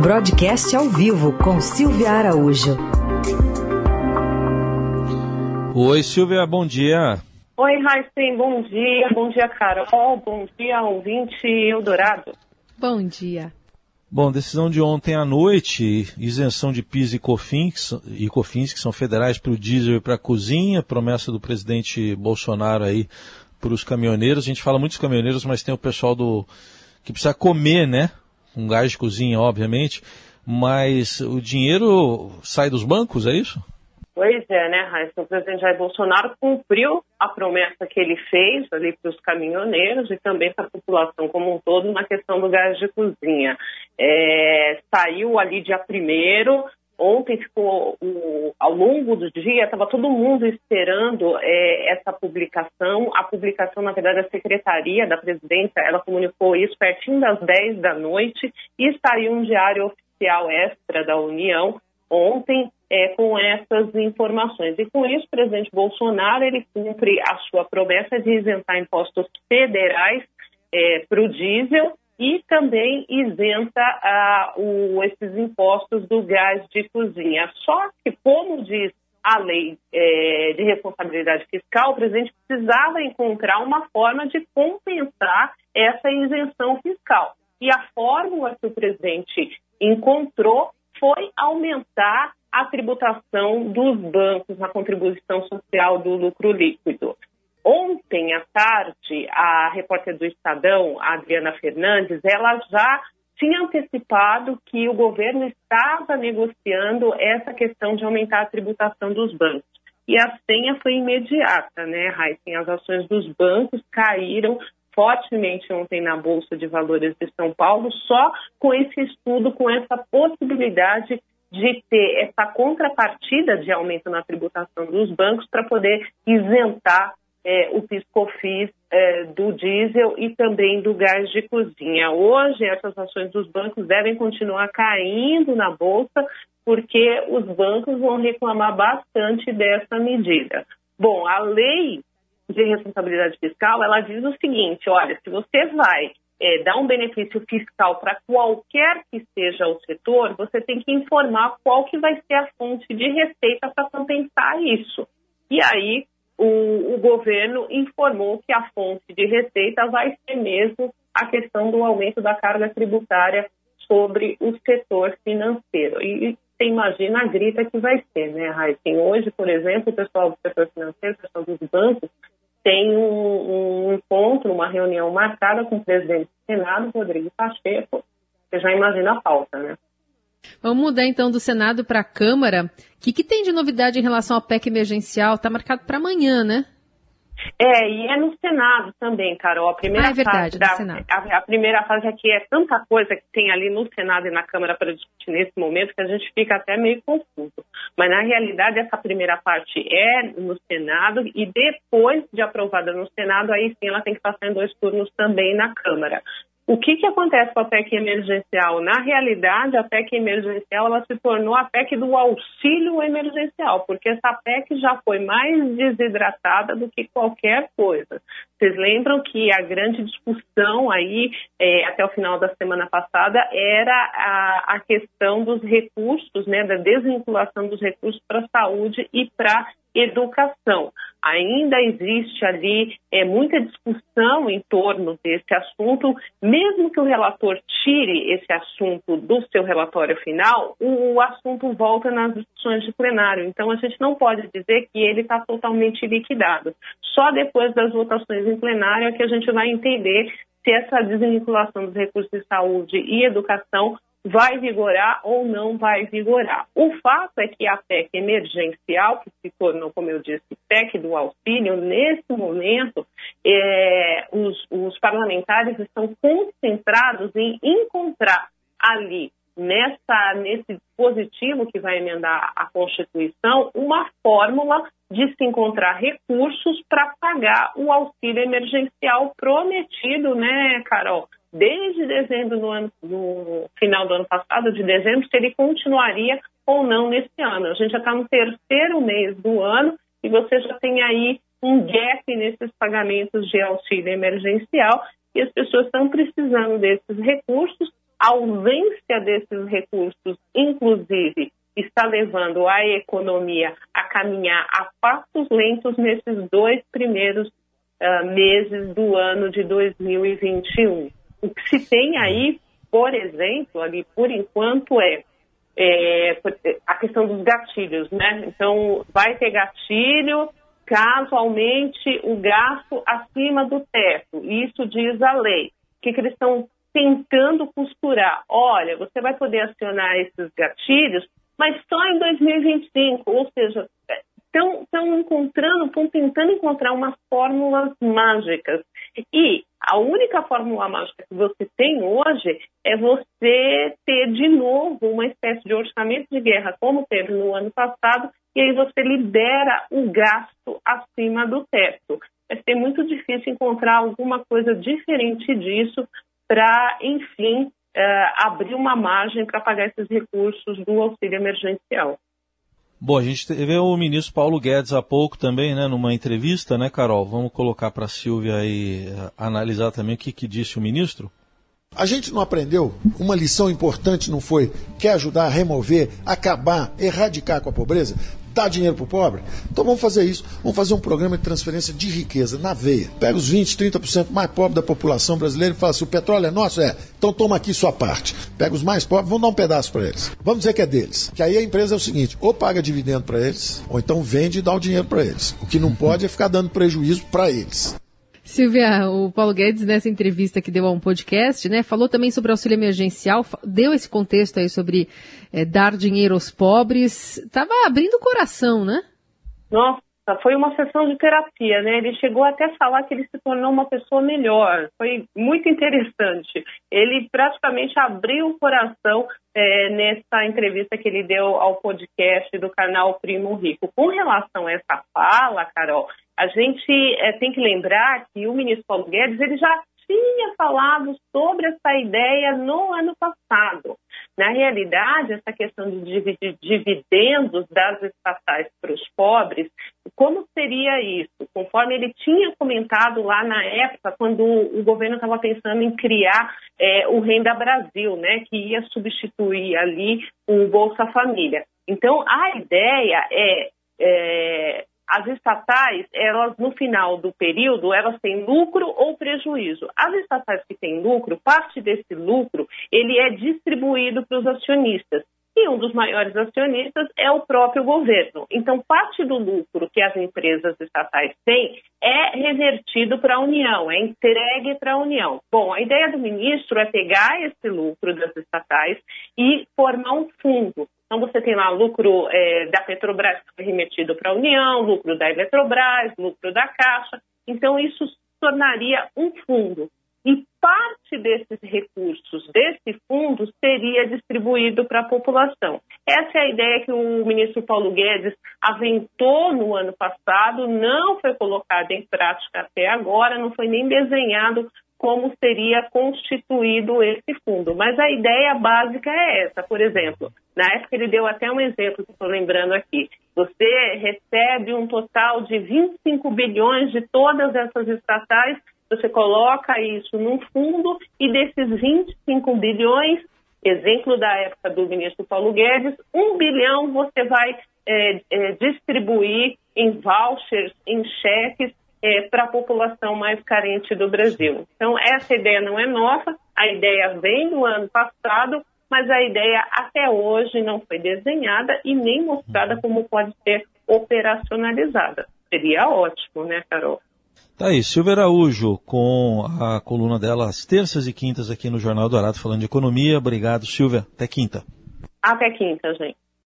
Broadcast ao vivo com Silvia Araújo. Oi, Silvia, bom dia. Oi, Raíssen, bom dia. Bom dia, Carol. Bom dia, ouvinte Eldorado. Bom dia. Bom, decisão de ontem à noite, isenção de PIS e COFINS, e COFINS que são federais para o diesel e para a cozinha, promessa do presidente Bolsonaro aí para os caminhoneiros. A gente fala muito dos caminhoneiros, mas tem o pessoal do que precisa comer, né? Um gás de cozinha, obviamente. Mas o dinheiro sai dos bancos, é isso? Pois é, né, Raíssa? O presidente Jair Bolsonaro cumpriu a promessa que ele fez ali para os caminhoneiros e também para a população como um todo na questão do gás de cozinha. É, saiu ali dia primeiro, Ontem ficou, o, ao longo do dia, estava todo mundo esperando é, essa publicação. A publicação, na verdade, a secretaria da presidência, ela comunicou isso pertinho das 10 da noite e saiu um diário oficial extra da União ontem é, com essas informações. E com isso, o presidente Bolsonaro, ele cumpre a sua promessa de isentar impostos federais é, para o diesel e também isenta ah, o, esses impostos do gás de cozinha. Só que, como diz a lei é, de responsabilidade fiscal, o presidente precisava encontrar uma forma de compensar essa isenção fiscal. E a fórmula que o presidente encontrou foi aumentar a tributação dos bancos na contribuição social do lucro líquido. Ontem à tarde, a repórter do Estadão, Adriana Fernandes, ela já tinha antecipado que o governo estava negociando essa questão de aumentar a tributação dos bancos. E a senha foi imediata, né, Raíssen? As ações dos bancos caíram fortemente ontem na Bolsa de Valores de São Paulo, só com esse estudo, com essa possibilidade de ter essa contrapartida de aumento na tributação dos bancos para poder isentar é, o piscofis é, do diesel e também do gás de cozinha. Hoje, essas ações dos bancos devem continuar caindo na Bolsa, porque os bancos vão reclamar bastante dessa medida. Bom, a lei de responsabilidade fiscal, ela diz o seguinte, olha, se você vai é, dar um benefício fiscal para qualquer que seja o setor, você tem que informar qual que vai ser a fonte de receita para compensar isso. E aí, o, o governo informou que a fonte de receita vai ser mesmo a questão do aumento da carga tributária sobre o setor financeiro. E você imagina a grita que vai ser, né, Raíssen? Hoje, por exemplo, o pessoal do setor financeiro, o pessoal dos bancos, tem um, um encontro, uma reunião marcada com o presidente do Senado, Rodrigo Pacheco. Você já imagina a pauta, né? Vamos mudar então do Senado para a Câmara. O que, que, tem de novidade em relação ao PEC emergencial? Está marcado para amanhã, né? É, e é no Senado também, Carol. A primeira ah, é verdade, fase da, a, a, primeira fase aqui é tanta coisa que tem ali no Senado e na Câmara para discutir nesse momento que a gente fica até meio confuso. Mas na realidade essa primeira parte é no Senado e depois de aprovada no Senado, aí sim ela tem que passar em dois turnos também na Câmara. O que, que acontece com a PEC emergencial? Na realidade, a PEC emergencial ela se tornou a PEC do auxílio emergencial, porque essa PEC já foi mais desidratada do que qualquer coisa. Vocês lembram que a grande discussão aí, é, até o final da semana passada, era a, a questão dos recursos, né, da desvinculação dos recursos para a saúde e para educação. Ainda existe ali é, muita discussão em torno desse assunto, mesmo que o relator tire esse assunto do seu relatório final, o, o assunto volta nas discussões de plenário. Então, a gente não pode dizer que ele está totalmente liquidado. Só depois das votações em plenário é que a gente vai entender se essa desvinculação dos recursos de saúde e educação vai vigorar ou não vai vigorar. O fato é que a PEC emergencial, que se tornou, como eu disse, PEC do auxílio, nesse momento, é, os, os parlamentares estão concentrados em encontrar ali nessa, nesse dispositivo que vai emendar a Constituição, uma fórmula de se encontrar recursos para pagar o auxílio emergencial prometido, né, Carol? Desde dezembro do ano, no final do ano passado, de dezembro, se ele continuaria ou não nesse ano. A gente já está no terceiro mês do ano e você já tem aí um gap nesses pagamentos de auxílio emergencial e as pessoas estão precisando desses recursos A ausência desses recursos, inclusive, está levando a economia a caminhar a passos lentos nesses dois primeiros uh, meses do ano de 2021. O que se tem aí, por exemplo, ali por enquanto é, é a questão dos gatilhos, né? Então, vai ter gatilho caso aumente o gasto acima do teto. Isso diz a lei. O que, que eles estão tentando costurar? Olha, você vai poder acionar esses gatilhos, mas só em 2025. Ou seja, estão encontrando, estão tentando encontrar umas fórmulas mágicas. E a única fórmula mágica que você tem hoje é você ter de novo uma espécie de orçamento de guerra, como teve no ano passado, e aí você libera o gasto acima do teto. Vai ser muito difícil encontrar alguma coisa diferente disso para, enfim, uh, abrir uma margem para pagar esses recursos do auxílio emergencial. Bom, a gente teve o ministro Paulo Guedes há pouco também, né, numa entrevista, né, Carol? Vamos colocar para a Silvia aí uh, analisar também o que, que disse o ministro? A gente não aprendeu? Uma lição importante não foi? Quer ajudar a remover, acabar, erradicar com a pobreza? Dar dinheiro para o pobre? Então vamos fazer isso. Vamos fazer um programa de transferência de riqueza na veia. Pega os 20, 30% mais pobres da população brasileira e fala assim: o petróleo é nosso? É. Então toma aqui sua parte. Pega os mais pobres, vamos dar um pedaço para eles. Vamos dizer que é deles. Que aí a empresa é o seguinte: ou paga dividendo para eles, ou então vende e dá o dinheiro para eles. O que não pode é ficar dando prejuízo para eles. Silvia, o Paulo Guedes, nessa entrevista que deu a um podcast, né, falou também sobre auxílio emergencial, deu esse contexto aí sobre é, dar dinheiro aos pobres. Estava abrindo o coração, né? Nossa, foi uma sessão de terapia, né? Ele chegou até a falar que ele se tornou uma pessoa melhor. Foi muito interessante. Ele praticamente abriu o coração é, nessa entrevista que ele deu ao podcast do canal Primo Rico. Com relação a essa fala, Carol, a gente é, tem que lembrar que o ministro Paulo Guedes ele já tinha falado sobre essa ideia no ano passado. Na realidade, essa questão de dividendos das estatais para os pobres, como seria isso? Conforme ele tinha comentado lá na época, quando o governo estava pensando em criar é, o Renda Brasil, né, que ia substituir ali o Bolsa Família. Então, a ideia é, é as estatais, elas no final do período, elas têm lucro ou prejuízo. As estatais que têm lucro, parte desse lucro, ele é distribuído para os acionistas. E um dos maiores acionistas é o próprio governo. Então, parte do lucro que as empresas estatais têm é revertido para a União, é entregue para a União. Bom, a ideia do ministro é pegar esse lucro das estatais e formar um fundo então, você tem lá lucro é, da Petrobras remetido para a União, lucro da Eletrobras, lucro da Caixa. Então, isso tornaria um fundo. Parte desses recursos desse fundo seria distribuído para a população. Essa é a ideia que o ministro Paulo Guedes aventou no ano passado, não foi colocada em prática até agora, não foi nem desenhado como seria constituído esse fundo. Mas a ideia básica é essa. Por exemplo, na época ele deu até um exemplo que estou lembrando aqui. Você recebe um total de 25 bilhões de todas essas estatais, você coloca isso num fundo e desses 25 bilhões, exemplo da época do ministro Paulo Guedes, um bilhão você vai é, é, distribuir em vouchers, em cheques é, para a população mais carente do Brasil. Então, essa ideia não é nossa, a ideia vem do ano passado, mas a ideia até hoje não foi desenhada e nem mostrada uhum. como pode ser operacionalizada. Seria ótimo, né, Carol? Tá aí, Silvia Araújo, com a coluna dela às terças e quintas aqui no Jornal Dourado, falando de economia. Obrigado, Silvia. Até quinta. Até quinta, gente.